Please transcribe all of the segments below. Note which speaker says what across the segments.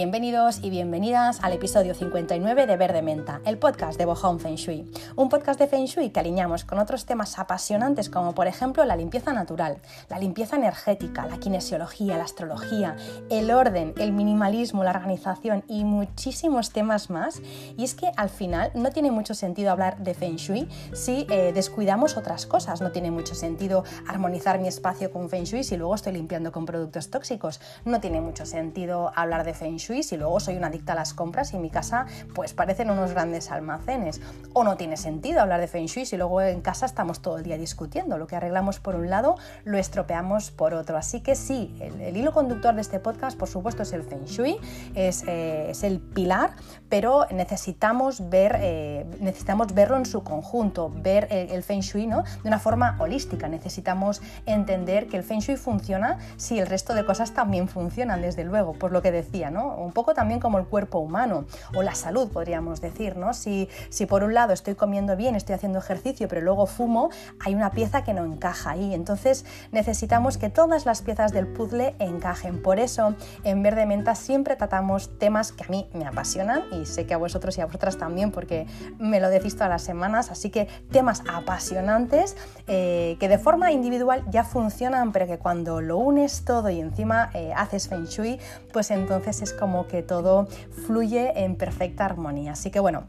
Speaker 1: Bienvenidos y bienvenidas al episodio 59 de Verde Menta, el podcast de Bohong Feng Shui. Un podcast de Feng Shui que alineamos con otros temas apasionantes como por ejemplo la limpieza natural, la limpieza energética, la kinesiología, la astrología, el orden, el minimalismo, la organización y muchísimos temas más. Y es que al final no tiene mucho sentido hablar de Feng Shui si eh, descuidamos otras cosas. No tiene mucho sentido armonizar mi espacio con Feng Shui si luego estoy limpiando con productos tóxicos. No tiene mucho sentido hablar de Feng Shui si luego soy una adicta a las compras y en mi casa pues parecen unos grandes almacenes. O no tiene sentido hablar de Feng Shui si luego en casa estamos todo el día discutiendo. Lo que arreglamos por un lado lo estropeamos por otro. Así que sí, el, hilo conductor de este podcast por supuesto es el Feng Shui, es, eh, es el pilar, pero necesitamos, ver, eh, necesitamos verlo en su conjunto, ver el, Feng Shui ¿no? de una forma holística. Necesitamos entender que el Feng Shui funciona si el resto de cosas también funcionan, desde luego, por lo que decía, ¿no? un poco también como el cuerpo humano o la salud, podríamos decir. ¿no? Si, si por un lado estoy comiendo bien, estoy haciendo ejercicio, pero luego fumo, hay una pieza que no encaja ahí. Entonces necesitamos que todas las piezas del puzzle encajen. Por eso en Verde Menta siempre tratamos temas que a mí me apasionan sé que a vosotros y a vosotras también porque me lo decís todas las semanas. Así que temas apasionantes eh, que de forma individual ya funcionan, pero que cuando lo unes todo y encima eh, haces feng shui, pues entonces es como que todo fluye en perfecta armonía. Así que bueno,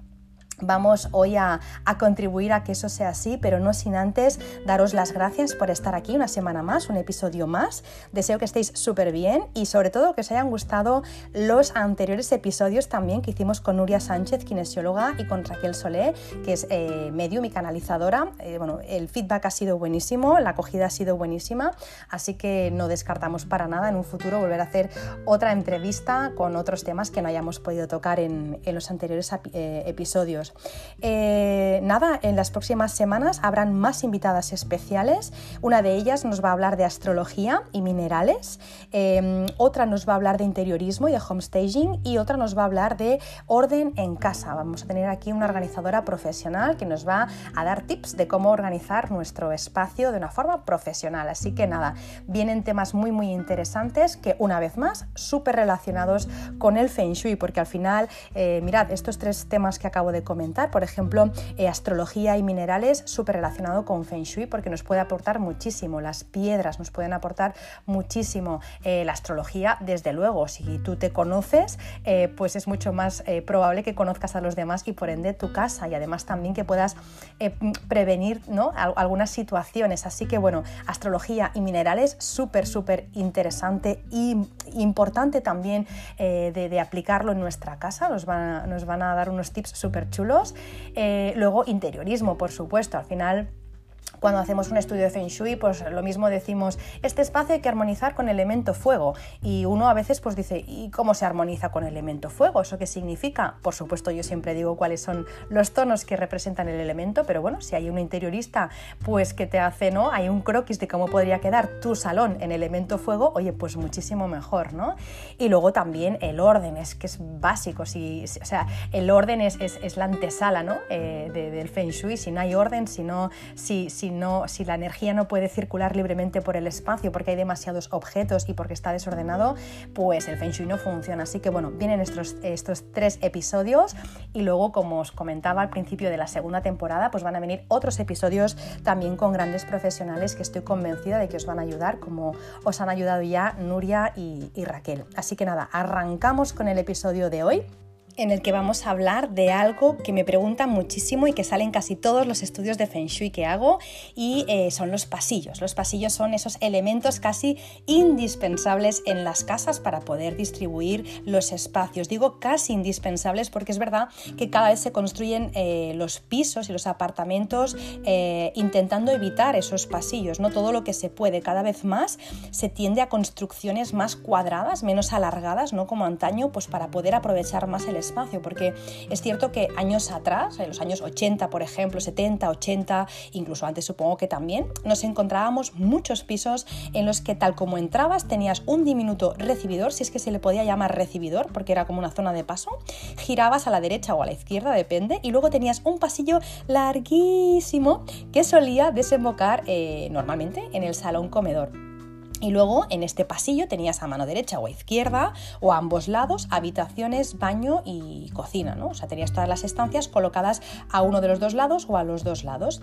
Speaker 1: Vamos hoy a, contribuir a que eso sea así, pero no sin antes daros las gracias por estar aquí una semana más, un episodio más. Deseo que estéis súper bien y sobre todo que os hayan gustado los anteriores episodios también que hicimos con Nuria Sánchez, kinesióloga, y con Raquel Solé, que es eh, medium y canalizadora. Eh, bueno, el feedback ha sido buenísimo, la acogida ha sido buenísima, así que no descartamos para nada en un futuro volver a hacer otra entrevista con otros temas que no hayamos podido tocar en, los anteriores eh, episodios. Eh, nada, en las próximas semanas habrán más invitadas especiales. Una de ellas nos va a hablar de astrología y minerales, em, otra nos va a hablar de interiorismo y de homestaging y otra nos va a hablar de orden en casa. Vamos a tener aquí una organizadora profesional que nos va a dar tips de cómo organizar nuestro espacio de una forma profesional. Así que nada, vienen temas muy muy interesantes que una vez más súper relacionados con el feng shui porque al final, eh, mirad, estos tres temas que acabo de comentar por ejemplo, eh, astrología y minerales súper relacionado con Feng Shui porque nos puede aportar muchísimo, las piedras nos pueden aportar muchísimo, eh, la astrología desde luego, si tú te conoces, eh, pues es mucho más probable que conozcas a los demás y por ende tu casa y además también que puedas prevenir ¿no? algunas situaciones. Así que bueno, astrología y minerales súper, súper interesante y importante también de, aplicarlo en nuestra casa, nos van nos van a dar unos tips súper chulos eh, luego interiorismo, por supuesto, al final cuando hacemos un estudio de Feng Shui, pues lo mismo decimos, este espacio hay que armonizar con el elemento fuego. Y uno a veces pues dice, ¿y cómo se armoniza con el elemento fuego? ¿Eso qué significa? Por supuesto, yo siempre digo cuáles son los tonos que representan el elemento, pero bueno, si hay un interiorista pues que te hace, ¿no? Hay un croquis de cómo podría quedar tu salón en elemento fuego, oye, pues muchísimo mejor, ¿no? Y luego también el orden, es que es básico, si, o sea, el orden es, es, la antesala, ¿no? Eh, del Feng Shui, si no hay orden, si no, si, si si, la energía no puede circular libremente por el espacio porque hay demasiados objetos y porque está desordenado, pues el Feng Shui no funciona. Así que bueno, vienen estos, estos tres episodios y luego, como os comentaba al principio de la segunda temporada, pues van a venir otros episodios también con grandes profesionales que estoy convencida de que os van a ayudar, como os han ayudado ya Nuria y Raquel. Así que nada, arrancamos con el episodio de hoy en el que vamos a hablar de algo que me preguntan muchísimo y que sale en casi todos los estudios de Feng Shui que hago y eh, son los pasillos. Los pasillos son esos elementos casi indispensables en las casas para poder distribuir los espacios. Digo casi indispensables porque es verdad que cada vez se construyen eh, los pisos y los apartamentos eh, intentando evitar esos pasillos. No todo lo que se puede, cada vez más se tiende a construcciones más cuadradas, menos alargadas, no como antaño, pues para poder aprovechar más el espacio, porque es cierto que años atrás, en los años 80, por ejemplo, 70, 80, incluso antes supongo que también, nos encontrábamos muchos pisos en los que tal como entrabas tenías un diminuto recibidor, si es que se le podía llamar recibidor, porque era como una zona de paso, girabas a la derecha o a la izquierda, depende, y luego tenías un pasillo larguísimo que solía desembocar eh, normalmente en el salón comedor. Y luego en este pasillo tenías a mano derecha o a izquierda o a ambos lados habitaciones, baño y cocina, ¿no? O sea, tenías todas las estancias colocadas a uno de los dos lados o a los dos lados.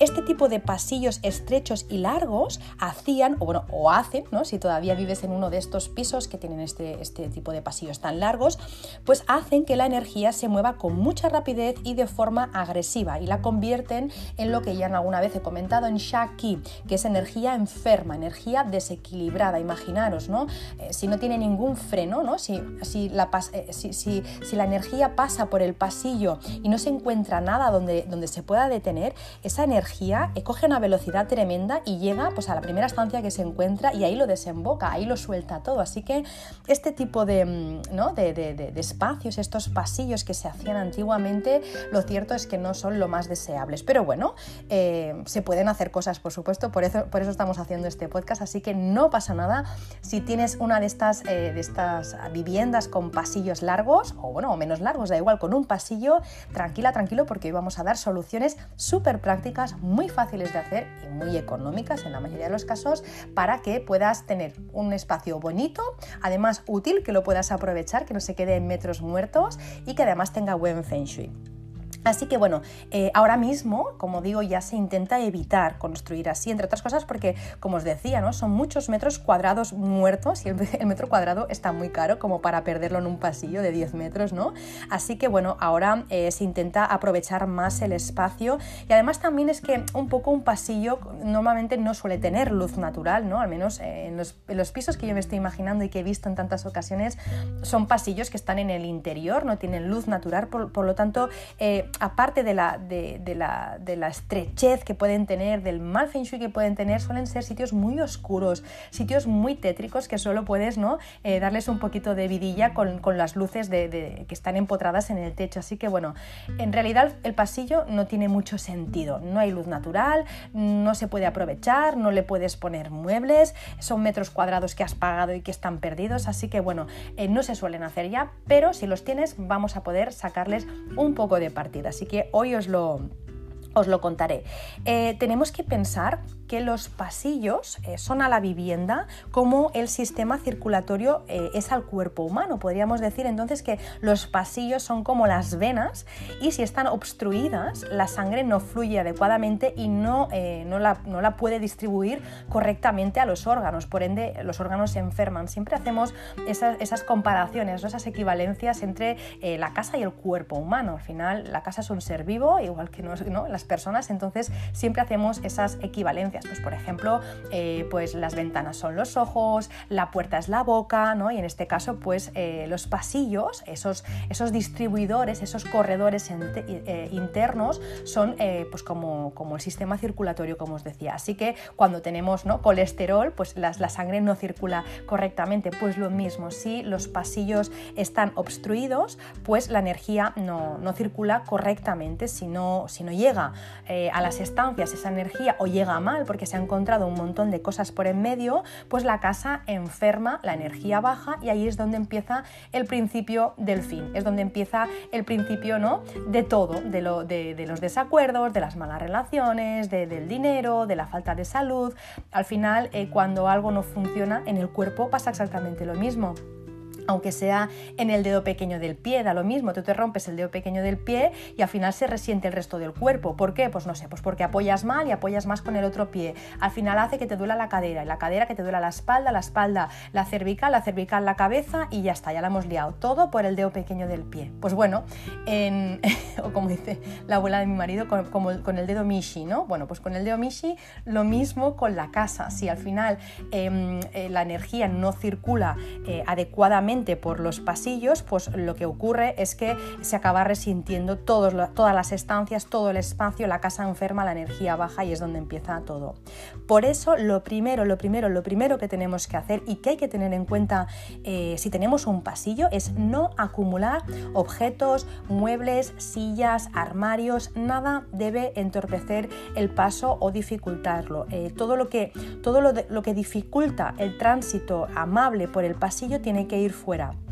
Speaker 1: Este tipo de pasillos estrechos y largos hacían, o bueno, o hacen, ¿no? Si todavía vives en uno de estos pisos que tienen este, este tipo de pasillos tan largos, pues hacen que la energía se mueva con mucha rapidez y de forma agresiva y la convierten en lo que ya alguna vez he comentado en Shaki, que es energía enferma, energía desequilibrada equilibrada, imaginaros, ¿no? Eh, si no tiene ningún freno, ¿no? Si, si, la, eh, si, si, la energía pasa por el pasillo y no se encuentra nada donde, donde se pueda detener, esa energía eh, coge una velocidad tremenda y llega pues, a la primera estancia que se encuentra y ahí lo desemboca, ahí lo suelta todo. Así que este tipo de, mm, ¿no? de, de espacios, estos pasillos que se hacían antiguamente, lo cierto es que no son lo más deseables. Pero bueno, se pueden hacer cosas, por supuesto, por eso, por eso estamos haciendo este podcast, así que no pasa nada si tienes una de estas, eh, de estas viviendas con pasillos largos, o bueno, o menos largos, da igual, con un pasillo, tranquila, tranquilo, porque hoy vamos a dar soluciones súper prácticas, muy fáciles de hacer y muy económicas en la mayoría de los casos, para que puedas tener un espacio bonito, además útil, que lo puedas aprovechar, que no se quede en metros muertos y que además tenga buen feng shui. Así que bueno, eh, ahora mismo, como digo, ya se intenta evitar construir así, entre otras cosas porque, como os decía, ¿no? son muchos metros cuadrados muertos y el, metro cuadrado está muy caro como para perderlo en un pasillo de 10 metros, ¿no? Así que bueno, ahora eh, se intenta aprovechar más el espacio y además también es que un poco un pasillo normalmente no suele tener luz natural, ¿no? Al menos eh, en, los, pisos que yo me estoy imaginando y que he visto en tantas ocasiones son pasillos que están en el interior, no tienen luz natural, por, lo tanto aparte de la, de, la, de la, estrechez que pueden tener, del mal feng que pueden tener, suelen ser sitios muy oscuros, sitios muy tétricos que solo puedes ¿no? Eh, darles un poquito de vidilla con, con las luces que están empotradas en el techo. Así que bueno, en realidad el pasillo no tiene mucho sentido. No hay luz natural, no se puede aprovechar, no le puedes poner muebles, son metros cuadrados que has pagado y que están perdidos. Así que bueno, eh, no se suelen hacer ya, pero si los tienes vamos a poder sacarles un poco de Así que hoy os lo, os lo contaré. Eh, tenemos que pensar que los pasillos eh, son a la vivienda como el sistema circulatorio eh, es al cuerpo humano. Podríamos decir entonces que los pasillos son como las venas y si están obstruidas la sangre no fluye adecuadamente y no, no, la, no la, puede distribuir correctamente a los órganos. Por ende, los órganos se enferman. Siempre hacemos esas, esas comparaciones, esas equivalencias entre la casa y el cuerpo humano. Al final, la casa es un ser vivo, igual que ¿no? las personas, entonces siempre hacemos esas equivalencias. Pues por ejemplo, eh, pues las ventanas son los ojos, la puerta es la boca, ¿no? Y en este caso, pues eh, los pasillos, esos, esos distribuidores, esos corredores eh, internos son pues como, como el sistema circulatorio, como os decía. Así que cuando tenemos ¿no? colesterol, pues la, sangre no circula correctamente. Pues lo mismo, si los pasillos están obstruidos, pues la energía no, no circula correctamente, si no, si no llega a las estancias esa energía o llega mal porque se ha encontrado un montón de cosas por en medio, pues la casa enferma, la energía baja y ahí es donde empieza el principio del fin, es donde empieza el principio ¿no? de todo, de, lo, de, los desacuerdos, de las malas relaciones, del dinero, de la falta de salud. Al final, eh, cuando algo no funciona en el cuerpo pasa exactamente lo mismo aunque sea en el dedo pequeño del pie, da lo mismo, tú te rompes el dedo pequeño del pie y al final se resiente el resto del cuerpo. ¿Por qué? Pues no sé, pues porque apoyas mal y apoyas más con el otro pie. Al final hace que te duela la cadera, y la cadera que te duela la espalda, la espalda la cervical, la cervical la cabeza y ya está, ya la hemos liado. Todo por el dedo pequeño del pie. Pues bueno, o como dice la abuela de mi marido, con, con el dedo Mishi, ¿no? Bueno, pues con el dedo Mishi lo mismo con la casa. Si al final em, eh, la energía no circula eh, adecuadamente, por los pasillos, pues lo que ocurre es que se acaba resintiendo todas las estancias, todo el espacio, la casa enferma, la energía baja y es donde empieza todo. Por eso lo primero, lo primero, lo primero que tenemos que hacer y que hay que tener en cuenta eh, si tenemos un pasillo es no acumular objetos, muebles, sillas, armarios, nada debe entorpecer el paso o dificultarlo. Eh, todo lo que, todo lo, lo que dificulta el tránsito amable por el pasillo tiene que ir fuera. fuera.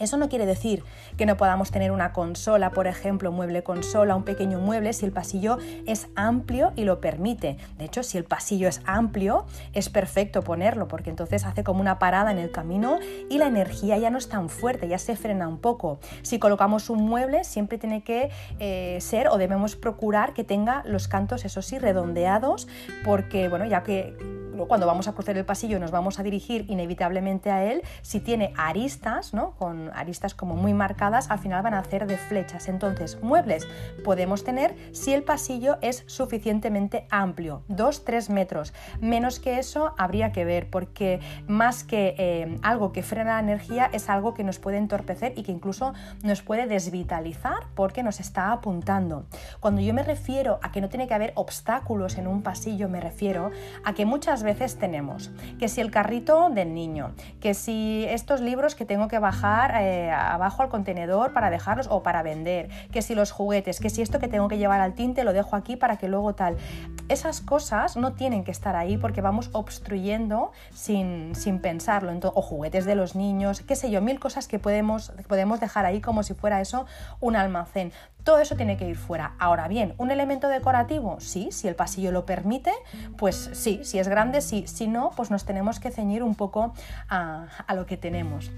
Speaker 1: Eso no quiere decir que no podamos tener una consola, por ejemplo, mueble consola, un pequeño mueble, si el pasillo es amplio y lo permite. De hecho, si el pasillo es amplio, es perfecto ponerlo, porque entonces hace como una parada en el camino y la energía ya no es tan fuerte, ya se frena un poco. Si colocamos un mueble, siempre tiene que eh, ser o debemos procurar que tenga los cantos, eso sí, redondeados, porque, bueno, ya que cuando vamos a cruzar el pasillo nos vamos a dirigir inevitablemente a él, si tiene aristas, ¿no? con aristas como muy marcadas, al final van a hacer de flechas. Entonces, muebles podemos tener si el pasillo es suficientemente amplio, 2-3 metros. Menos que eso habría que ver, porque más que eh, algo que frena la energía es algo que nos puede entorpecer y que incluso nos puede desvitalizar porque nos está apuntando. Cuando yo me refiero a que no tiene que haber obstáculos en un pasillo, me refiero a que muchas veces veces tenemos, que si el carrito del niño, que si estos libros que tengo que bajar eh, abajo al contenedor para dejarlos o para vender, que si los juguetes, que si esto que tengo que llevar al tinte lo dejo aquí para que luego tal. Esas cosas no tienen que estar ahí porque vamos obstruyendo sin, sin pensarlo. o juguetes de los niños, qué sé yo, mil cosas que podemos, podemos dejar ahí como si fuera eso un almacén. Todo eso tiene que ir fuera. Ahora bien, ¿un elemento decorativo? Sí, si el pasillo lo permite, pues sí, si es grande, sí. Si no, pues nos tenemos que ceñir un poco a, a lo que tenemos.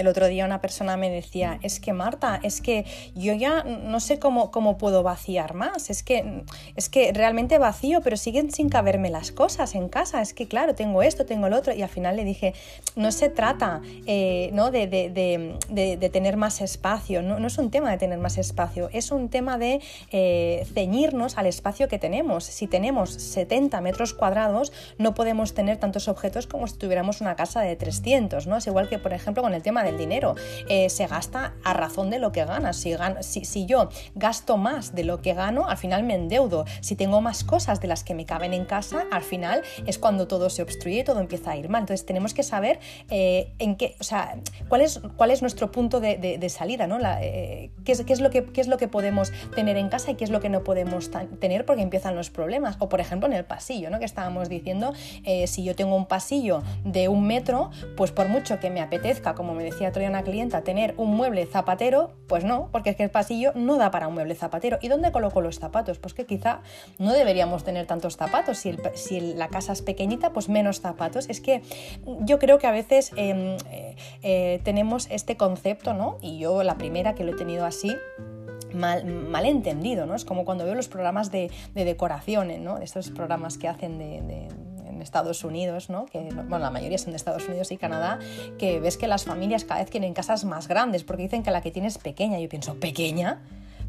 Speaker 1: El otro día una persona me decía, es que Marta, es que yo ya no sé cómo, cómo puedo vaciar más, es que, es que realmente vacío, pero siguen sin caberme las cosas en casa, es que claro, tengo esto, tengo lo otro, y al final le dije, no se trata eh, ¿no? De, de, tener más espacio, no, no, es un tema de tener más espacio, es un tema de eh, ceñirnos al espacio que tenemos. Si tenemos 70 metros cuadrados, no podemos tener tantos objetos como si tuviéramos una casa de 300, ¿no? Es igual que, por ejemplo, con el tema del dinero. Eh, se gasta a razón de lo que ganas. Si, si, si, yo gasto más de lo que gano, al final me endeudo. Si tengo más cosas de las que me caben en casa, al final es cuando todo se obstruye y todo empieza a ir mal. Entonces tenemos que saber eh, en qué, o sea, cuál es, cuál es nuestro punto de, salida, ¿no? Eh, qué, es, qué, es lo que, qué es lo que podemos tener en casa y qué es lo que no podemos tener porque empiezan los problemas. O por ejemplo en el pasillo, ¿no? Que estábamos diciendo, si yo tengo un pasillo de un metro, pues por mucho que me apetezca, como me decía otro una clienta, tener un mueble zapatero, pues no, porque es que el pasillo no da para un mueble zapatero. ¿Y dónde coloco los zapatos? Pues que quizá no deberíamos tener tantos zapatos. Si, si la casa es pequeñita, pues menos zapatos. Es que yo creo que a veces em, eh, eh, tenemos este concepto, ¿no? Y yo la primera que lo he tenido así, mal, entendido, ¿no? Es como cuando veo los programas de, de decoraciones, ¿no? Estos programas que hacen de Estados Unidos, ¿no? que bueno, la mayoría son de Estados Unidos y Canadá, que ves que las familias cada vez tienen casas más grandes porque dicen que la que tienes es pequeña. Yo pienso, ¿pequeña?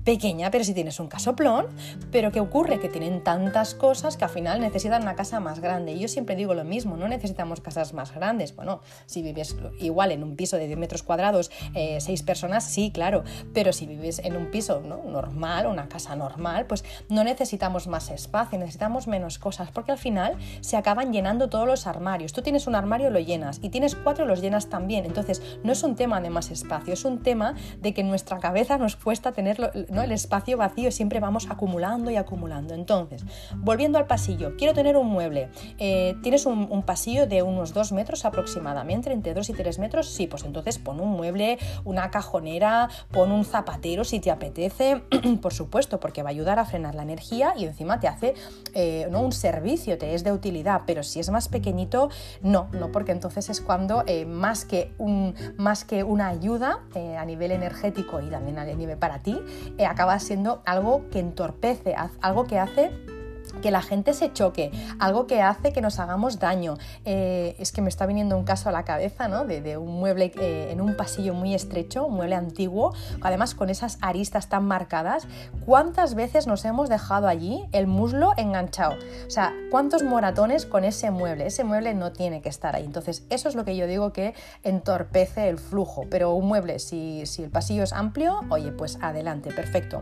Speaker 1: Pequeña, pero si tienes un casoplón, pero ¿qué ocurre? Que tienen tantas cosas que al final necesitan una casa más grande. Y yo siempre digo lo mismo, no necesitamos casas más grandes. Bueno, si vives igual en un piso de 10 metros cuadrados, eh, seis personas, sí, claro, pero si vives en un piso ¿no? normal, una casa normal, pues no necesitamos más espacio, necesitamos menos cosas, porque al final se acaban llenando todos los armarios. Tú tienes un armario, lo llenas, y tienes cuatro, los llenas también. Entonces, no es un tema de más espacio, es un tema de que nuestra cabeza nos cuesta tenerlo el espacio vacío siempre vamos acumulando y acumulando. Entonces, volviendo al pasillo, quiero tener un mueble. Eh, ¿Tienes un, pasillo de unos 2 metros aproximadamente, entre 2 y 3 metros? Sí, pues entonces pon un mueble, una cajonera, pon un zapatero si te apetece, por supuesto, porque va a ayudar a frenar la energía y encima te hace eh, ¿no? un servicio, te es de utilidad, pero si es más pequeñito, no, no, porque entonces es cuando eh, más, que más que una ayuda a nivel energético y también a nivel para ti, acaba siendo algo que entorpece, algo que hace que la gente se choque, algo que hace que nos hagamos daño. Eh, es que me está viniendo un caso a la cabeza, ¿no? De, un mueble eh, en un pasillo muy estrecho, un mueble antiguo, además con esas aristas tan marcadas. ¿Cuántas veces nos hemos dejado allí el muslo enganchado? O sea, ¿cuántos moratones con ese mueble? Ese mueble no tiene que estar ahí. Entonces, eso es lo que yo digo que entorpece el flujo. Pero un mueble, si, si el pasillo es amplio, oye, pues adelante, perfecto.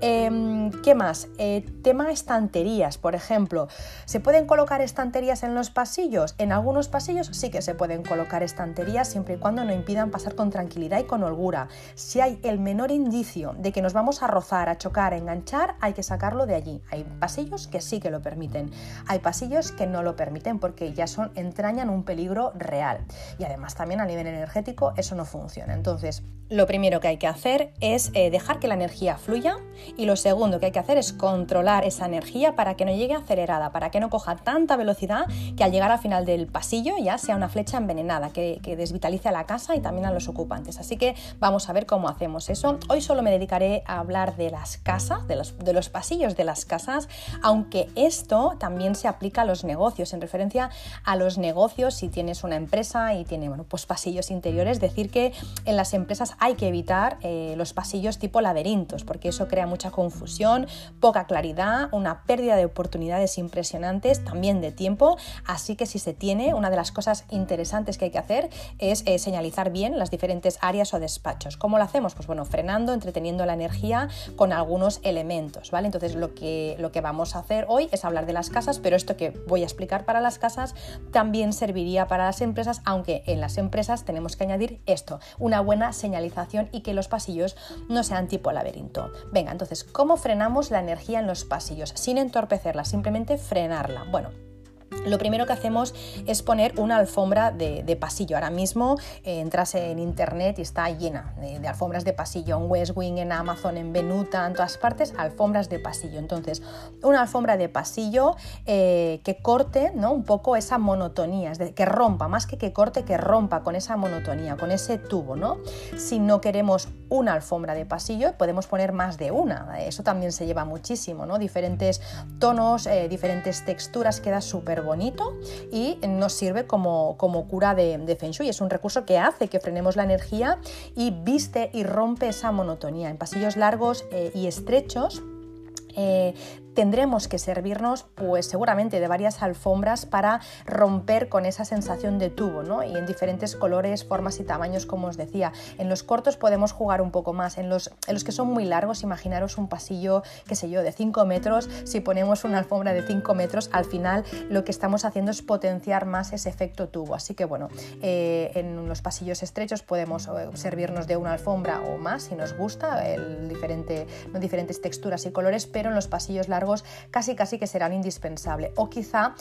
Speaker 1: Em, ¿Qué más? Eh, tema estantería por ejemplo. ¿Se pueden colocar estanterías en los pasillos? En algunos pasillos sí que se pueden colocar estanterías siempre y cuando no impidan pasar con tranquilidad y con holgura. Si hay el menor indicio de que nos vamos a rozar, a chocar, a enganchar, hay que sacarlo de allí. Hay pasillos que sí que lo permiten. Hay pasillos que no lo permiten porque ya son entrañan un peligro real. Y además también a nivel energético eso no funciona. Entonces, lo primero que hay que hacer es eh, dejar que la energía fluya y lo segundo que hay que hacer es controlar esa energía para que no llegue acelerada, para que no coja tanta velocidad que al llegar al final del pasillo ya sea una flecha envenenada que, desvitalice a la casa y también a los ocupantes. Así que vamos a ver cómo hacemos eso. Hoy solo me dedicaré a hablar de las casas, de los, de los pasillos de las casas, aunque esto también se aplica a los negocios, en referencia a los negocios si tienes una empresa y tiene bueno, pues pasillos interiores, decir que en las empresas hay que evitar eh, los pasillos tipo laberintos, porque eso crea mucha confusión, poca claridad, una pérdida de oportunidades impresionantes, también de tiempo. Así que si se tiene, una de las cosas interesantes que hay que hacer es eh, señalizar bien las diferentes áreas o despachos. ¿Cómo lo hacemos? Pues bueno, frenando, entreteniendo la energía con algunos elementos, ¿vale? Entonces lo que, lo que vamos a hacer hoy es hablar de las casas, pero esto que voy a explicar para las casas también serviría para las empresas, aunque en las empresas tenemos que añadir esto, una buena señalización y que los pasillos no sean tipo laberinto. Venga, entonces, ¿cómo frenamos la energía en los pasillos sin entorpecerla? Simplemente frenarla. Bueno, lo primero que hacemos es poner una alfombra de, pasillo. Ahora mismo eh, entras en internet y está llena de, alfombras de pasillo, en West Wing, en Amazon, en Benuta, en todas partes, alfombras de pasillo. Entonces, una alfombra de pasillo eh, que corte ¿no? un poco esa monotonía, que rompa, más que que corte, que rompa con esa monotonía, con ese tubo. ¿no? Si no queremos una alfombra de pasillo, podemos poner más de una. Eso también se lleva muchísimo, ¿no? Diferentes tonos, eh, diferentes texturas, queda súper bonito y nos sirve como, como cura de, de, Feng Shui. Es un recurso que hace que frenemos la energía y viste y rompe esa monotonía. En pasillos largos eh, y estrechos eh, tendremos que servirnos pues seguramente de varias alfombras para romper con esa sensación de tubo, ¿no? Y en diferentes colores, formas y tamaños, como os decía. En los cortos podemos jugar un poco más, en los, en los que son muy largos, imaginaros un pasillo, qué sé yo, de 5 metros, si ponemos una alfombra de 5 metros, al final lo que estamos haciendo es potenciar más ese efecto tubo. Así que bueno, eh, en los pasillos estrechos podemos eh, servirnos de una alfombra o más si nos gusta, el diferente, diferentes texturas y colores, pero en los pasillos largos casi casi que serán indispensables. O quizá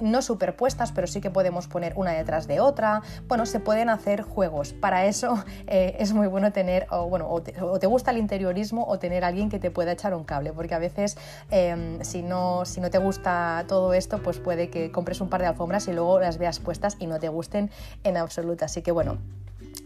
Speaker 1: no superpuestas, pero sí que podemos poner una detrás de otra. Bueno, se pueden hacer juegos. Para eso eh, es muy bueno tener, o bueno, o te, gusta el interiorismo o tener alguien que te pueda echar un cable, porque a veces em, si, no, si no te gusta todo esto, pues puede que compres un par de alfombras y luego las veas puestas y no te gusten en absoluto. Así que bueno,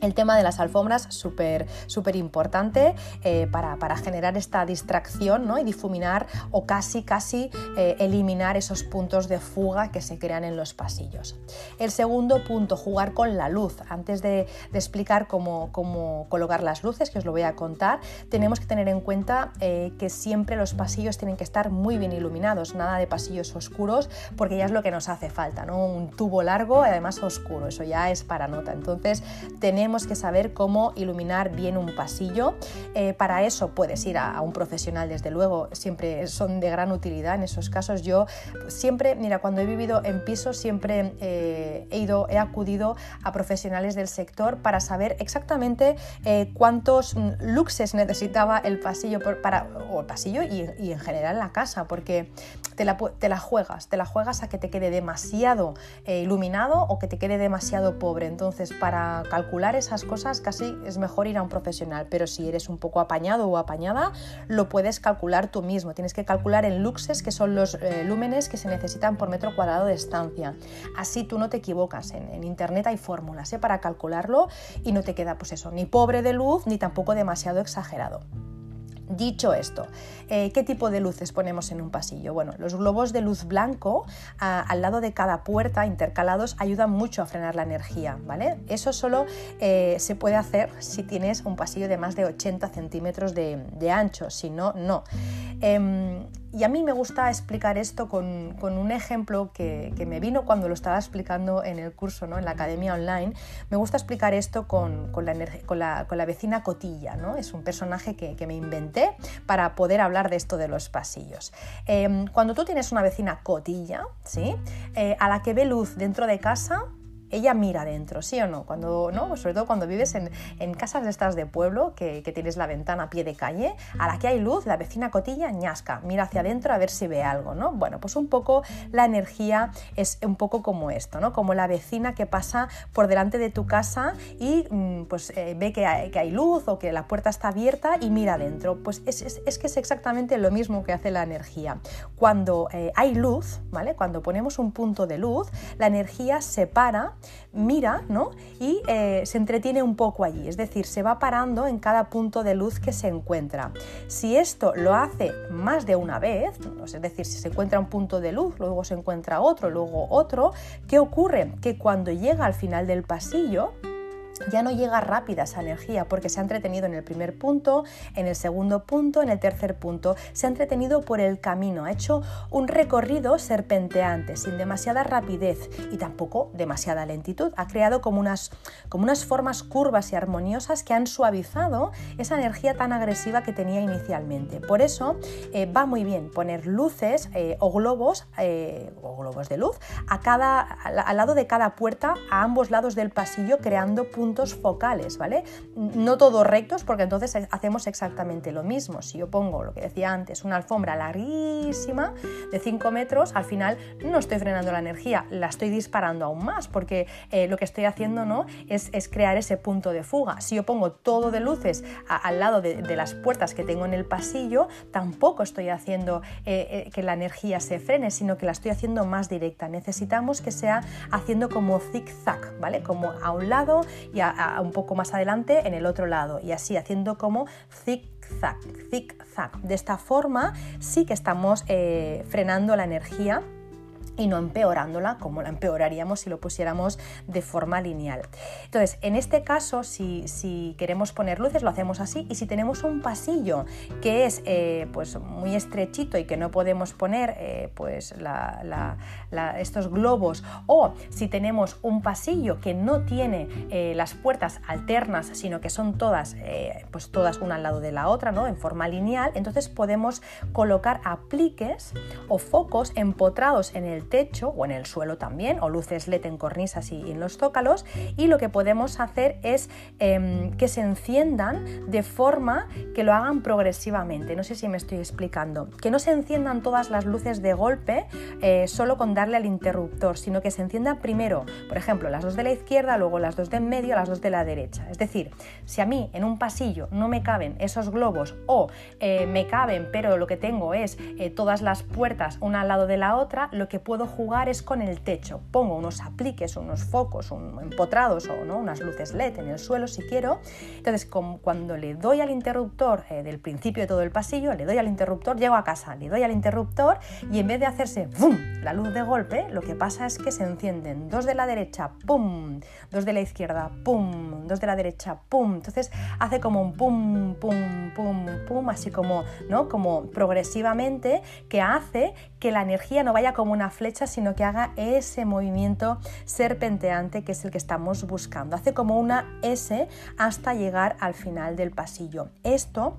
Speaker 1: el tema de las alfombras, súper súper importante eh, para, generar esta distracción ¿no? y difuminar o casi casi eh, eliminar esos puntos de fuga que se crean en los pasillos. El segundo punto, jugar con la luz. Antes de, explicar cómo, cómo, colocar las luces, que os lo voy a contar, tenemos que tener en cuenta eh, que siempre los pasillos tienen que estar muy bien iluminados, nada de pasillos oscuros, porque ya es lo que nos hace falta, ¿no? un tubo largo y además oscuro, eso ya es para nota. Entonces tenemos que saber cómo iluminar bien un pasillo. Eh, para eso puedes ir a, un profesional, desde luego, siempre son de gran utilidad en esos casos. Yo siempre, mira, cuando he vivido en piso, siempre eh, he ido, he acudido a profesionales del sector para saber exactamente eh, cuántos luxes necesitaba el pasillo para, o pasillo y, en general la casa, porque te la, te la, juegas, te la juegas a que te quede demasiado iluminado o que te quede demasiado pobre. Entonces, para calcular esas cosas casi es mejor ir a un profesional, pero si eres un poco apañado o apañada, lo puedes calcular tú mismo. Tienes que calcular en luxes, que son los eh, lúmenes que se necesitan por metro cuadrado de estancia. Así tú no te equivocas. En, internet hay fórmulas ¿eh? para calcularlo y no te queda pues eso, ni pobre de luz ni tampoco demasiado exagerado. Dicho esto, eh, ¿qué tipo de luces ponemos en un pasillo? Bueno, los globos de luz blanco al lado de cada puerta intercalados ayudan mucho a frenar la energía, ¿vale? Eso solo eh, se puede hacer si tienes un pasillo de más de 80 centímetros de, ancho, si no, no. Em, y a mí me gusta explicar esto con, un ejemplo que, me vino cuando lo estaba explicando en el curso, ¿no? en la academia online. Me gusta explicar esto con, la, con la, vecina Cotilla. ¿no? Es un personaje que, me inventé para poder hablar de esto de los pasillos. Em, cuando tú tienes una vecina Cotilla, ¿sí? Eh, a la que ve luz dentro de casa, ella mira dentro, ¿sí o no? Cuando, ¿no? Sobre todo cuando vives en, casas de estas de pueblo, que, tienes la ventana a pie de calle, a la que hay luz, la vecina cotilla ñasca, mira hacia adentro a ver si ve algo, ¿no? Bueno, pues un poco la energía es un poco como esto, ¿no? Como la vecina que pasa por delante de tu casa y mm, pues eh, ve que hay, luz o que la puerta está abierta y mira adentro. Pues es, que es exactamente lo mismo que hace la energía. Cuando eh, hay luz, ¿vale? Cuando ponemos un punto de luz, la energía se para mira ¿no? y eh, se entretiene un poco allí, es decir, se va parando en cada punto de luz que se encuentra. Si esto lo hace más de una vez, es decir, si se encuentra un punto de luz, luego se encuentra otro, luego otro, ¿qué ocurre? Que cuando llega al final del pasillo, ya no llega rápida esa energía porque se ha entretenido en el primer punto, en el segundo punto, en el tercer punto, se ha entretenido por el camino, ha hecho un recorrido serpenteante, sin demasiada rapidez y tampoco demasiada lentitud, ha creado como unas, como unas formas curvas y armoniosas que han suavizado esa energía tan agresiva que tenía inicialmente. Por eso eh, va muy bien poner luces eh, o globos eh, o globos de luz a cada, al lado de cada puerta, a ambos lados del pasillo, creando puntos focales, ¿vale? No todos rectos porque entonces hacemos exactamente lo mismo. Si yo pongo, lo que decía antes, una alfombra larguísima de 5 metros, al final no estoy frenando la energía, la estoy disparando aún más porque eh, lo que estoy haciendo ¿no? es, crear ese punto de fuga. Si yo pongo todo de luces al lado de, las puertas que tengo en el pasillo, tampoco estoy haciendo eh, eh, que la energía se frene, sino que la estoy haciendo más directa. Necesitamos que sea haciendo como zig-zag, ¿vale? Como a un lado y un poco más adelante en el otro lado y así haciendo como zig-zag, zig-zag. De esta forma sí que estamos eh, frenando la energía y no empeorándola como la empeoraríamos si lo pusiéramos de forma lineal. Entonces, en este caso, si, si queremos poner luces, lo hacemos así y si tenemos un pasillo que es eh, pues muy estrechito y que no podemos poner eh, pues estos globos o si tenemos un pasillo que no tiene eh, las puertas alternas, sino que son todas, pues todas una al lado de la otra, ¿no? en forma lineal, entonces podemos colocar apliques o focos empotrados en el techo o en el suelo también, o luces LED en cornisas y en los zócalos, y lo que podemos hacer es em, que se enciendan de forma que lo hagan progresivamente. No sé si me estoy explicando. Que no se enciendan todas las luces de golpe eh, solo con darle al interruptor, sino que se enciendan primero, por ejemplo, las dos de la izquierda, luego las dos de en medio, las dos de la derecha. Es decir, si a mí en un pasillo no me caben esos globos o eh, me caben, pero lo que tengo es eh, todas las puertas una al lado de la otra, lo que puedo puedo jugar es con el techo. Pongo unos apliques, unos focos empotrados o unas luces LED en el suelo si quiero. Entonces, cuando le doy al interruptor eh, del principio de todo el pasillo, le doy al interruptor, llego a casa, le doy al interruptor y en vez de hacerse ¡bum! la luz de golpe, lo que pasa es que se encienden dos de la derecha, ¡pum! dos de la izquierda, ¡pum! dos de la derecha, ¡pum! Entonces hace como un pum, pum, pum, pum, así como, como progresivamente que hace que la energía no vaya como una flecha, sino que haga ese movimiento serpenteante que es el que estamos buscando. Hace como una S hasta llegar al final del pasillo. Esto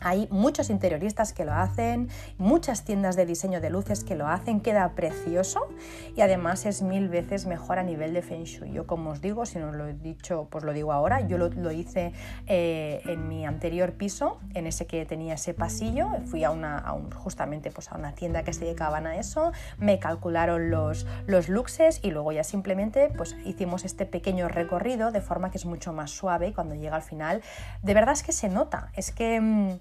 Speaker 1: hay muchos interioristas que lo hacen, muchas tiendas de diseño de luces que lo hacen, queda precioso y además es mil veces mejor a nivel de Feng Shui. Yo como os digo, si no lo he dicho, pues lo digo ahora, yo lo, hice eh, en mi anterior piso, en ese que tenía ese pasillo, fui a una, justamente pues a una tienda que se dedicaban a eso, me calcularon los, los luxes y luego ya simplemente pues hicimos este pequeño recorrido de forma que es mucho más suave y cuando llega al final, de verdad es que se nota, es que...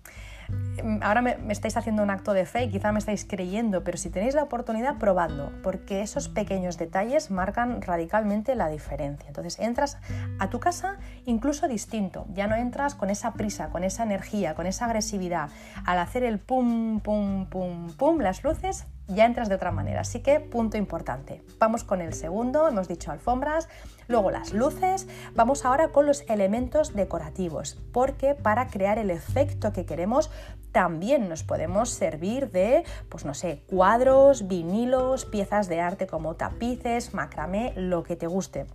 Speaker 1: Ahora me, estáis haciendo un acto de fe y quizá me estáis creyendo, pero si tenéis la oportunidad, probadlo, porque esos pequeños detalles marcan radicalmente la diferencia. Entonces entras a tu casa incluso distinto, ya no entras con esa prisa, con esa energía, con esa agresividad. Al hacer el pum, pum, pum, pum, las luces ya entras de otra manera. Así que punto importante. Vamos con el segundo, hemos dicho alfombras, luego las luces, vamos ahora con los elementos decorativos, porque para crear el efecto que queremos también nos podemos servir de, pues no sé, cuadros, vinilos, piezas de arte como tapices, macramé, lo que te guste.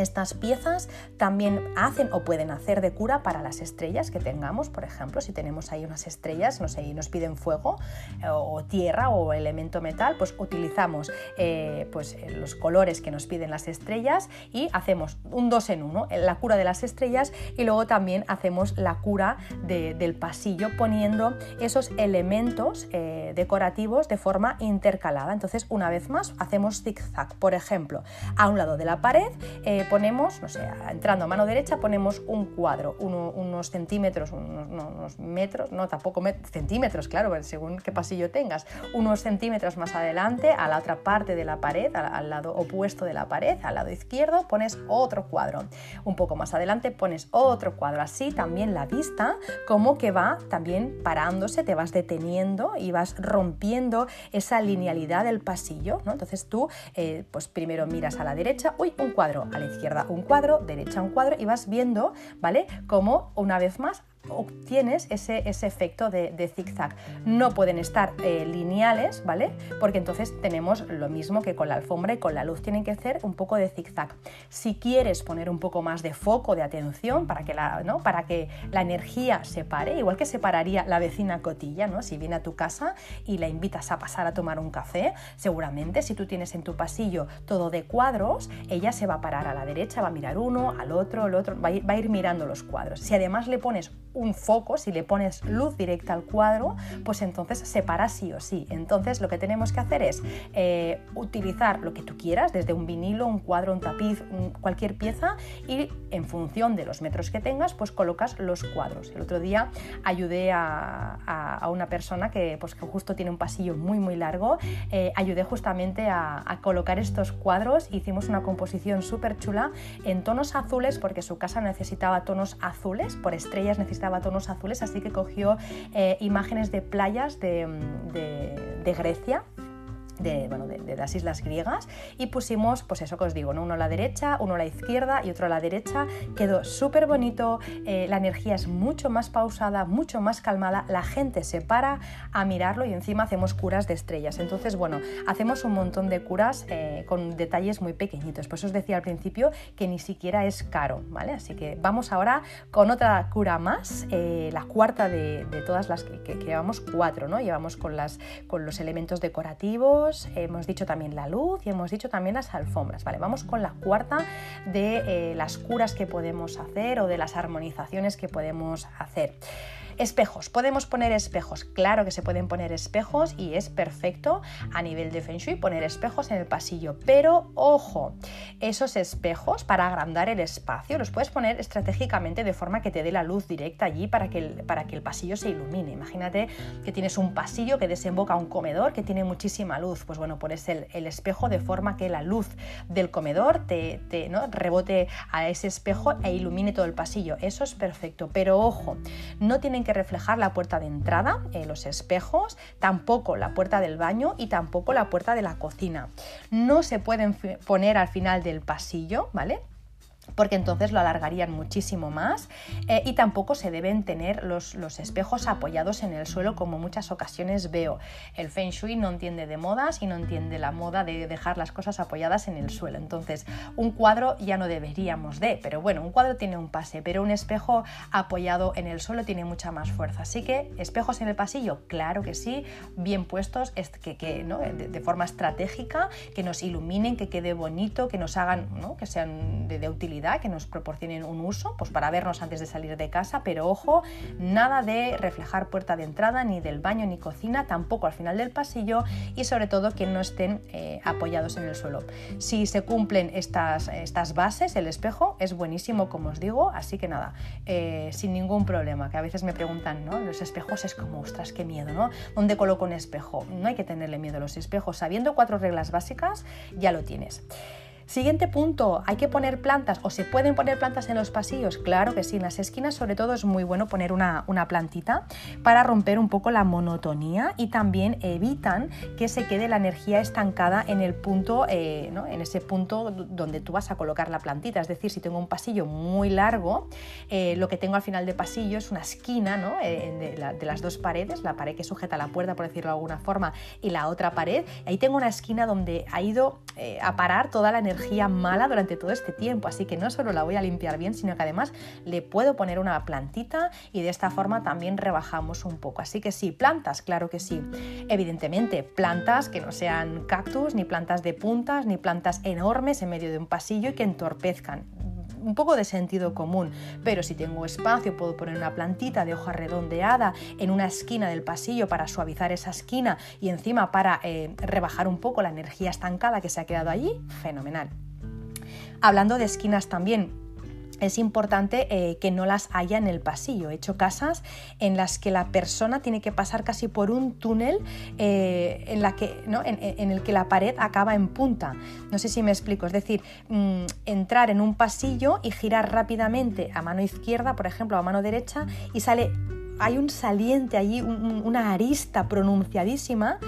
Speaker 1: Estas piezas también hacen o pueden hacer de cura para las estrellas que tengamos, por ejemplo, si tenemos ahí unas estrellas, no sé, y nos piden fuego eh, o tierra o elemento metal, pues utilizamos eh, pues, eh, los colores que nos piden las estrellas y hacemos un dos en uno, la cura de las estrellas y luego también hacemos la cura del pasillo poniendo esos elementos decorativos de forma intercalada. Entonces, una vez más, hacemos zigzag. Por ejemplo, a un lado de la pared, ponemos, no sé, entrando a mano derecha ponemos un cuadro, unos centímetros, unos, metros, no, tampoco centímetros, claro, según qué pasillo tengas, unos centímetros más adelante, a la otra parte de la pared, al, lado opuesto de la pared, al lado izquierdo, pones otro cuadro. Un poco más adelante pones otro cuadro. Así también la vista, como que va también parándose, te vas deteniendo y vas rompiendo esa linealidad del pasillo. ¿no? Entonces tú, eh, pues primero miras a la derecha, uy, un cuadro, a la izquierda un cuadro, derecha un cuadro y vas viendo, ¿vale? Cómo una vez más obtienes ese, ese efecto de, de, zigzag. No pueden estar eh, lineales, ¿vale? Porque entonces tenemos lo mismo que con la alfombra y con la luz, tienen que ser un poco de zigzag. Si quieres poner un poco más de foco, de atención, para que la, ¿no? para que la energía se pare, igual que se pararía la vecina cotilla, ¿no? Si viene a tu casa y la invitas a pasar a tomar un café, seguramente si tú tienes en tu pasillo todo de cuadros, ella se va a parar a la derecha, va a mirar uno, al otro, al otro, va a ir, va a ir mirando los cuadros. Si además le pones un foco, si le pones luz directa al cuadro, pues entonces se para sí o sí. Entonces lo que tenemos que hacer es eh, utilizar lo que tú quieras, desde un vinilo, un cuadro, un tapiz, cualquier pieza, y en función de los metros que tengas, pues colocas los cuadros. El otro día ayudé a, una persona que, pues, que justo tiene un pasillo muy muy largo, eh, ayudé justamente a, colocar estos cuadros, hicimos una composición súper chula en tonos azules porque su casa necesitaba tonos azules, por estrellas necesitaba necesitaba tonos azules, así que cogió eh, imágenes de playas de, de, de Grecia de, bueno, de, las islas griegas y pusimos, pues eso que os digo, ¿no? uno a la derecha, uno a la izquierda y otro a la derecha. Quedó súper bonito, eh, la energía es mucho más pausada, mucho más calmada, la gente se para a mirarlo y encima hacemos curas de estrellas. Entonces, bueno, hacemos un montón de curas eh, con detalles muy pequeñitos. Por eso os decía al principio que ni siquiera es caro, ¿vale? Así que vamos ahora con otra cura más, eh, la cuarta de, todas las que, que, llevamos cuatro, ¿no? Llevamos con, las, con los elementos decorativos, hemos dicho también la luz y hemos dicho también las alfombras. Vale, vamos con la cuarta de eh, las curas que podemos hacer o de las armonizaciones que podemos hacer. Espejos, podemos poner espejos, claro que se pueden poner espejos y es perfecto a nivel de Feng Shui poner espejos en el pasillo, pero ojo, esos espejos para agrandar el espacio los puedes poner estratégicamente de forma que te dé la luz directa allí para que el, para que el pasillo se ilumine. Imagínate que tienes un pasillo que desemboca a un comedor que tiene muchísima luz, pues bueno, pones el, espejo de forma que la luz del comedor te, te ¿no? rebote a ese espejo e ilumine todo el pasillo. Eso es perfecto, pero ojo, no tienen que reflejar la puerta de entrada, eh, los espejos, tampoco la puerta del baño y tampoco la puerta de la cocina. No se pueden poner al final del pasillo, ¿vale? Porque entonces lo alargarían muchísimo más eh, y tampoco se deben tener los, espejos apoyados en el suelo como muchas ocasiones veo. El Feng Shui no entiende de modas y no entiende la moda de dejar las cosas apoyadas en el suelo. Entonces, un cuadro ya no deberíamos de, pero bueno, un cuadro tiene un pase, pero un espejo apoyado en el suelo tiene mucha más fuerza. Así que, espejos en el pasillo, claro que sí, bien puestos, que, que ¿no? de, forma estratégica, que nos iluminen, que quede bonito, que nos hagan, ¿no? que sean de utilidad que nos proporcionen un uso, pues para vernos antes de salir de casa, pero ojo, nada de reflejar puerta de entrada, ni del baño ni cocina, tampoco al final del pasillo y sobre todo que no estén eh, apoyados en el suelo. Si se cumplen estas, estas bases, el espejo es buenísimo, como os digo, así que nada, eh, sin ningún problema, que a veces me preguntan, ¿no? Los espejos es como, ostras, qué miedo, ¿no? ¿Dónde coloco un espejo? No hay que tenerle miedo a los espejos, sabiendo cuatro reglas básicas, ya lo tienes. Siguiente punto, ¿hay que poner plantas o se pueden poner plantas en los pasillos? Claro que sí, en las esquinas sobre todo es muy bueno poner una, plantita para romper un poco la monotonía y también evitan que se quede la energía estancada en el punto, eh, ¿no? en ese punto donde tú vas a colocar la plantita. Es decir, si tengo un pasillo muy largo, eh, lo que tengo al final de pasillo es una esquina ¿no? Eh, de, de, las dos paredes, la pared que sujeta la puerta, por decirlo de alguna forma, y la otra pared. Ahí tengo una esquina donde ha ido a parar toda la energía mala durante todo este tiempo, así que no solo la voy a limpiar bien, sino que además le puedo poner una plantita y de esta forma también rebajamos un poco. Así que sí, plantas, claro que sí. Evidentemente, plantas que no sean cactus, ni plantas de puntas, ni plantas enormes en medio de un pasillo y que entorpezcan un poco de sentido común, pero si tengo espacio puedo poner una plantita de hoja redondeada en una esquina del pasillo para suavizar esa esquina y encima para eh, rebajar un poco la energía estancada que se ha quedado allí, fenomenal. Hablando de esquinas también, es importante eh, que no las haya en el pasillo. He hecho casas en las que la persona tiene que pasar casi por un túnel eh, en, el que la pared acaba en punta. No sé si me explico. Es decir, mm, entrar en un pasillo y girar rápidamente a mano izquierda, por ejemplo, a mano derecha, y sale hay un saliente allí, una arista pronunciadísima,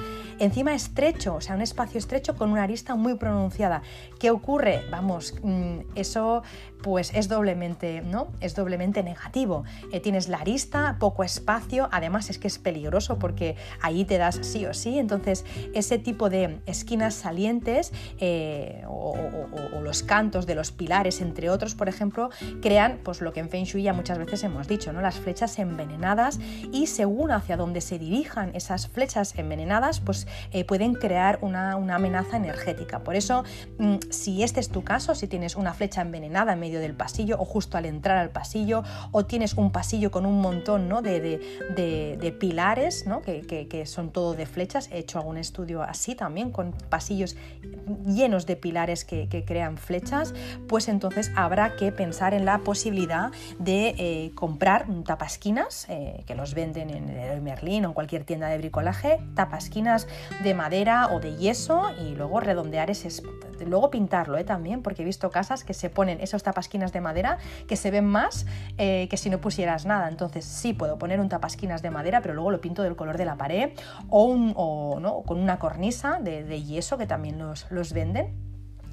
Speaker 1: encima estrecho, o sea, un espacio estrecho con una arista muy pronunciada. ¿Qué ocurre? Vamos, mm, eso pues es doblemente, ¿no? Es doblemente negativo. Eh, tienes la arista, poco espacio, además es que es peligroso porque ahí te das sí o sí. Entonces, ese tipo de esquinas salientes eh, o, los cantos de los pilares, entre otros, por ejemplo, crean pues lo que en Feng Shui ya muchas veces hemos dicho, ¿no? Las flechas envenenadas y según hacia donde se dirijan esas flechas envenenadas, pues eh, pueden crear una, amenaza energética. Por eso, mm, si este es tu caso, si tienes una flecha envenenada en medio del pasillo o justo al entrar al pasillo o tienes un pasillo con un montón ¿no? de, de, pilares ¿no? que, que, son todo de flechas. He hecho algún estudio así también con pasillos llenos de pilares que, crean flechas, pues entonces habrá que pensar en la posibilidad de eh, comprar tapasquinas eh, que los venden en el Merlin o en cualquier tienda de bricolaje, tapasquinas de madera o de yeso y luego redondear ese luego pintarlo ¿eh? también, porque he visto casas que se ponen esos tapasquinas de madera que se ven más eh, que si no pusieras nada. Entonces sí puedo poner un tapasquinas de madera, pero luego lo pinto del color de la pared o, o ¿no? con una cornisa de, de, yeso que también los, los venden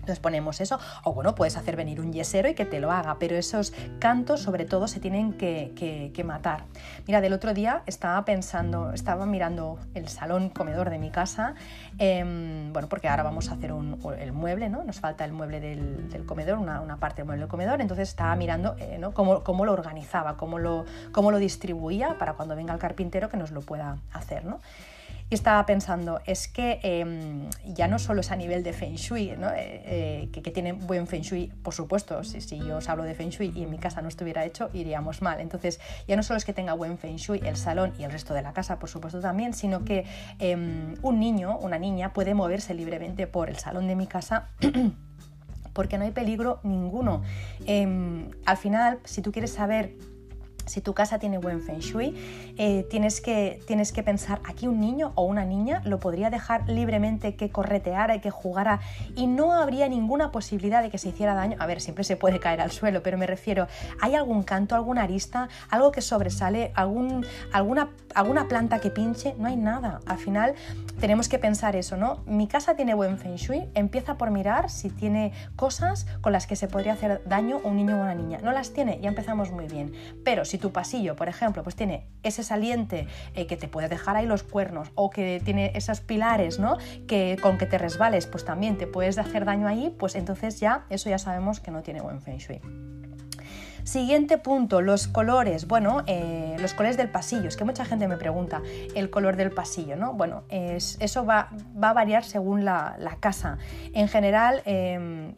Speaker 1: entonces ponemos eso, o bueno, puedes hacer venir un yesero y que te lo haga, pero esos cantos sobre todo se tienen que, matar. Mira, del otro día estaba pensando, estaba mirando el salón comedor de mi casa, em, bueno, porque ahora vamos a hacer el mueble, ¿no? Nos falta el mueble del, comedor, una, parte del mueble del comedor, entonces estaba mirando eh, ¿no? cómo, cómo, lo organizaba, cómo lo, cómo lo distribuía para cuando venga el carpintero que nos lo pueda hacer, ¿no? Y estaba pensando, es que em, ya no solo es a nivel de Feng Shui, ¿no? Eh, eh, que, que, tiene buen Feng Shui, por supuesto, si, si, yo os hablo de Feng Shui y en mi casa no estuviera hecho, iríamos mal. Entonces, ya no solo es que tenga buen Feng Shui el salón y el resto de la casa, por supuesto también, sino que em, un niño, una niña puede moverse libremente por el salón de mi casa. porque no hay peligro ninguno. Em, al final, si tú quieres saber si tu casa tiene buen feng shui, eh, tienes, que, tienes que pensar, aquí un niño o una niña lo podría dejar libremente que correteara y que jugara y no habría ninguna posibilidad de que se hiciera daño. A ver, siempre se puede caer al suelo, pero me refiero, ¿hay algún canto, alguna arista, algo que sobresale, algún, alguna, alguna planta que pinche? No hay nada. Al final tenemos que pensar eso, ¿no? Mi casa tiene buen feng shui, empieza por mirar si tiene cosas con las que se podría hacer daño un niño o una niña. No las tiene, ya empezamos muy bien. Pero si tu pasillo, por ejemplo, pues tiene ese saliente eh, que te puede dejar ahí los cuernos o que tiene esos pilares, ¿no? Que con que te resbales, pues también te puedes hacer daño ahí, pues entonces ya eso ya sabemos que no tiene buen feng shui. Siguiente punto, los colores. Bueno, eh, los colores del pasillo. Es que mucha gente me pregunta el color del pasillo, ¿no? Bueno, eso va, a variar según la, casa. En general, em,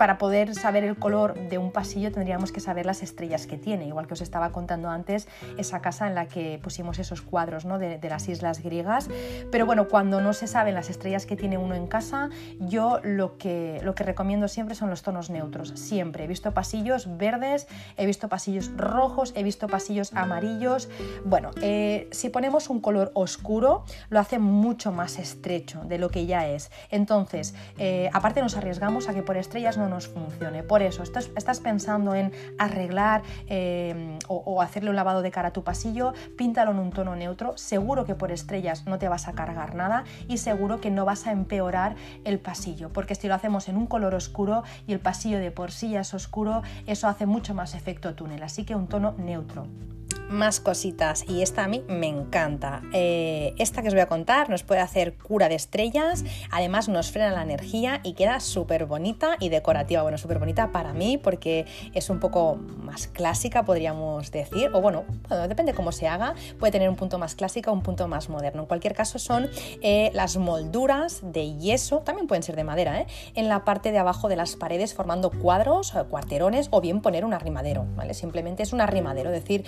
Speaker 1: para poder saber el color de un pasillo tendríamos que saber las estrellas que tiene, igual que os estaba contando antes esa casa en la que pusimos esos cuadros ¿no? de, las islas griegas. Pero bueno, cuando no se saben las estrellas que tiene uno en casa, yo lo que, lo que recomiendo siempre son los tonos neutros, siempre. He visto pasillos verdes, he visto pasillos rojos, he visto pasillos amarillos. Bueno, eh, si ponemos un color oscuro, lo hace mucho más estrecho de lo que ya es. Entonces, eh, aparte nos arriesgamos a que por estrellas no nos funcione. Por eso, estás, pensando en arreglar eh, o, hacerle un lavado de cara a tu pasillo, píntalo en un tono neutro. Seguro que por estrellas no te vas a cargar nada y seguro que no vas a empeorar el pasillo, porque si lo hacemos en un color oscuro y el pasillo de por sí es oscuro, eso hace mucho más efecto túnel. Así que un tono neutro más cositas y esta a mí me encanta. Eh, esta que os voy a contar nos puede hacer cura de estrellas, además nos frena la energía y queda súper bonita y decorativa. Bueno, súper bonita para mí porque es un poco más clásica, podríamos decir, o bueno, depende cómo se haga, puede tener un punto más clásico o un punto más moderno. En cualquier caso son eh, las molduras de yeso, también pueden ser de madera, ¿eh? en la parte de abajo de las paredes formando cuadros, cuarterones o bien poner un arrimadero, ¿vale? Simplemente es un arrimadero, es decir,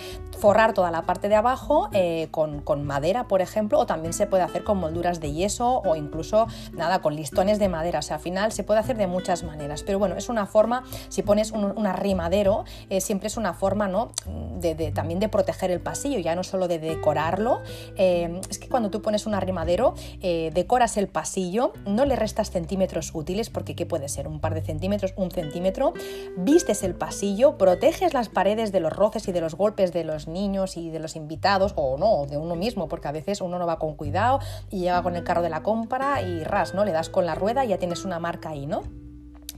Speaker 1: forrar toda la parte de abajo eh, con, madera, por ejemplo, o también se puede hacer con molduras de yeso o incluso nada, con listones de madera. O sea, al final se puede hacer de muchas maneras. Pero bueno, es una forma, si pones un, arrimadero, eh, siempre es una forma ¿no? De, también de proteger el pasillo, ya no solo de decorarlo. Eh, es que cuando tú pones un arrimadero, decoras el pasillo, no le restas centímetros útiles, porque ¿qué puede ser? Un par de centímetros, un centímetro, vistes el pasillo, proteges las paredes de los roces y de los golpes de los niños y de los invitados, o no, de uno mismo, porque a veces uno no va con cuidado y llega con el carro de la compra y ras, ¿no? Le das con la rueda y ya tienes una marca ahí, ¿no?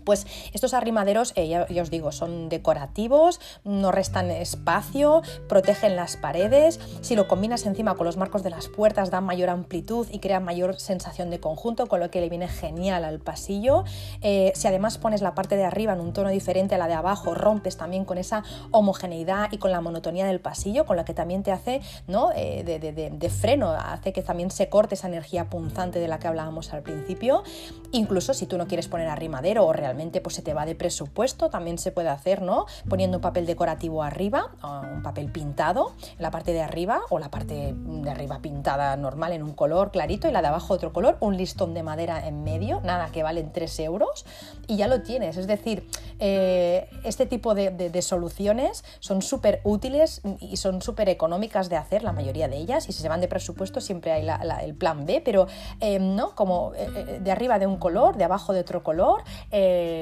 Speaker 1: Pues estos arrimaderos, eh, ya, os digo, son decorativos, no restan espacio, protegen las paredes. Si lo combinas encima con los marcos de las puertas, dan mayor amplitud y crean mayor sensación de conjunto, con lo que le viene genial al pasillo. Eh, si además pones la parte de arriba en un tono diferente a la de abajo, rompes también con esa homogeneidad y con la monotonía del pasillo, con la que también te hace ¿no? Eh, de, freno, hace que también se corte esa energía punzante de la que hablábamos al principio. Incluso si tú no quieres poner arrimadero o realmente pues se te va de presupuesto, también se puede hacer, ¿no? Poniendo un papel decorativo arriba, un papel pintado en la parte de arriba o la parte de arriba pintada normal en un color clarito y la de abajo otro color, un listón de madera en medio, nada que valen 3 euros y ya lo tienes. Es decir, eh, este tipo de, soluciones son súper útiles y son súper económicas de hacer, la mayoría de ellas, y si se van de presupuesto siempre hay el plan B, pero eh, no, como eh, de arriba de un color, de abajo de otro color,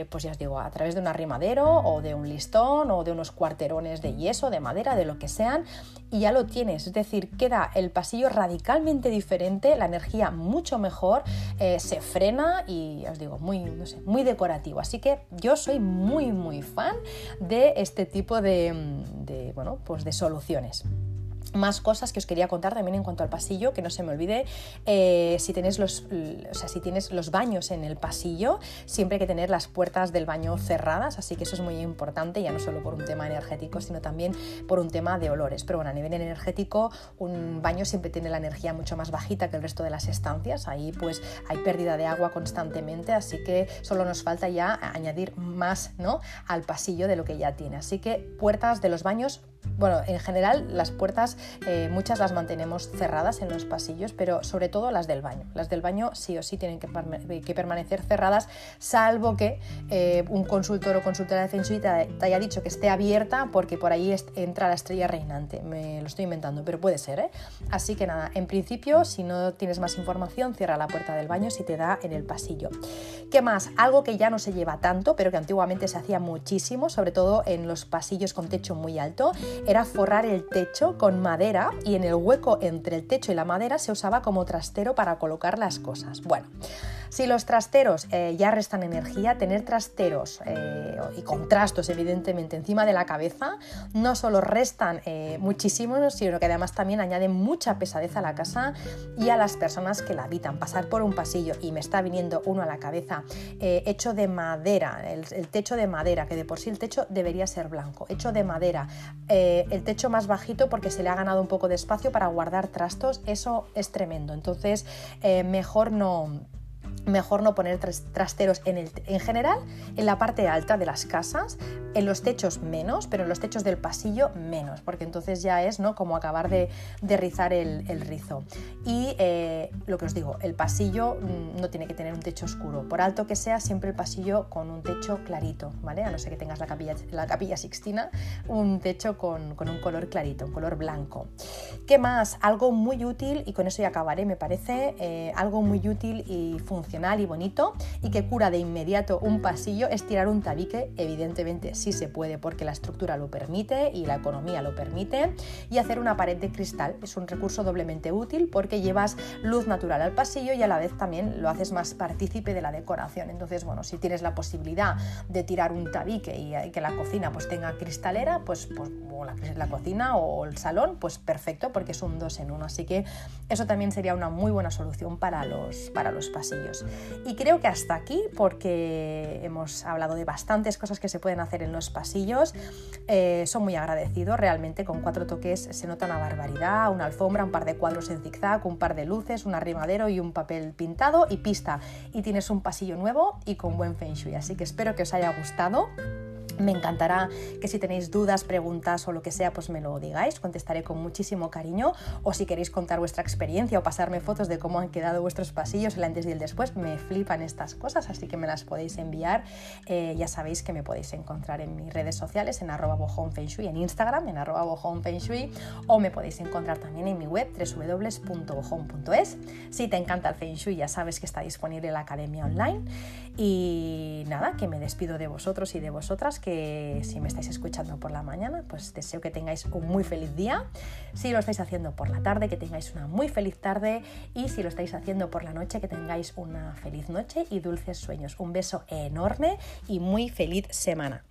Speaker 1: pues ya os digo, a través de un arrimadero o de un listón o de unos cuarterones de yeso, de madera, de lo que sean, y ya lo tienes. Es decir, queda el pasillo radicalmente diferente, la energía mucho mejor, eh, se frena y os digo, muy, no sé, muy decorativo. Así que yo soy muy, muy fan de este tipo de bueno, pues de soluciones más cosas que os quería contar también en cuanto al pasillo, que no se me olvide, eh, si, tienes los, o sea, si tienes los baños en el pasillo, siempre hay que tener las puertas del baño cerradas, así que eso es muy importante, ya no solo por un tema energético, sino también por un tema de olores. Pero bueno, a nivel energético, un baño siempre tiene la energía mucho más bajita que el resto de las estancias, ahí pues hay pérdida de agua constantemente, así que solo nos falta ya añadir más ¿no? al pasillo de lo que ya tiene. Así que puertas de los baños bueno, en general las puertas eh, muchas las mantenemos cerradas en los pasillos, pero sobre todo las del baño. Las del baño sí o sí tienen que, permanecer cerradas, salvo que eh, un consultor o consultora de Feng Shui te, haya dicho que esté abierta porque por ahí entra la estrella reinante. Me lo estoy inventando, pero puede ser. ¿eh? Así que nada, en principio, si no tienes más información, cierra la puerta del baño si te da en el pasillo. ¿Qué más? Algo que ya no se lleva tanto, pero que antiguamente se hacía muchísimo, sobre todo en los pasillos con techo muy alto, era forrar el techo con madera y en el hueco entre el techo y la madera se usaba como trastero para colocar las cosas. Bueno, si los trasteros eh, ya restan energía, tener trasteros eh, y contrastos evidentemente encima de la cabeza no solo restan eh, muchísimo, sino que además también añaden mucha pesadez a la casa y a las personas que la habitan. Pasar por un pasillo y me está viniendo uno a la cabeza hecho de madera, el, techo de madera, que de por sí el techo debería ser blanco, hecho de madera, el techo más bajito porque se le ha ganado un poco de espacio para guardar trastos, eso es tremendo. Entonces, mejor no mejor no poner trasteros en, el, en general en la parte alta de las casas, en los techos menos, pero en los techos del pasillo menos, porque entonces ya es ¿no? como acabar de, rizar el, rizo. Y eh, lo que os digo, el pasillo mm, no tiene que tener un techo oscuro, por alto que sea, siempre el pasillo con un techo clarito, ¿vale? A no ser que tengas la capilla, la capilla sixtina, un techo con, un color clarito, un color blanco. ¿Qué más? Algo muy útil, y con eso ya acabaré, me parece, eh, algo muy útil y funcional y bonito y que cura de inmediato un pasillo es tirar un tabique, evidentemente sí se puede porque la estructura lo permite y la economía lo permite, y hacer una pared de cristal es un recurso doblemente útil porque llevas luz natural al pasillo y a la vez también lo haces más partícipe de la decoración. Entonces, bueno, si tienes la posibilidad de tirar un tabique y, que la cocina pues tenga cristalera, pues, pues o la, la cocina o el salón, pues perfecto porque es un dos en uno. Así que eso también sería una muy buena solución para los, para los pasillos. Y creo que hasta aquí, porque hemos hablado de bastantes cosas que se pueden hacer en los pasillos, eh, son muy agradecidos realmente. Con cuatro toques se nota una barbaridad, una alfombra, un par de cuadros en zigzag, un par de luces, un arrimadero y un papel pintado y pista. Y tienes un pasillo nuevo y con buen feng shui. Así que espero que os haya gustado. Me encantará que si tenéis dudas, preguntas o lo que sea, pues me lo digáis, contestaré con muchísimo cariño. O si queréis contar vuestra experiencia o pasarme fotos de cómo han quedado vuestros pasillos, el antes y el después, me flipan estas cosas, así que me las podéis enviar. Eh, ya sabéis que me podéis encontrar en mis redes sociales, en arroba en Instagram, en arroba o me podéis encontrar también en mi web www.bohome.es. Si te encanta el Feng Shui, ya sabes que está disponible la academia online. Y nada, que me despido de vosotros y de vosotras que si me estáis escuchando por la mañana, pues deseo que tengáis un muy feliz día. Si lo estáis haciendo por la tarde, que tengáis una muy feliz tarde. Y si lo estáis haciendo por la noche, que tengáis una feliz noche y dulces sueños. Un beso enorme y muy feliz semana.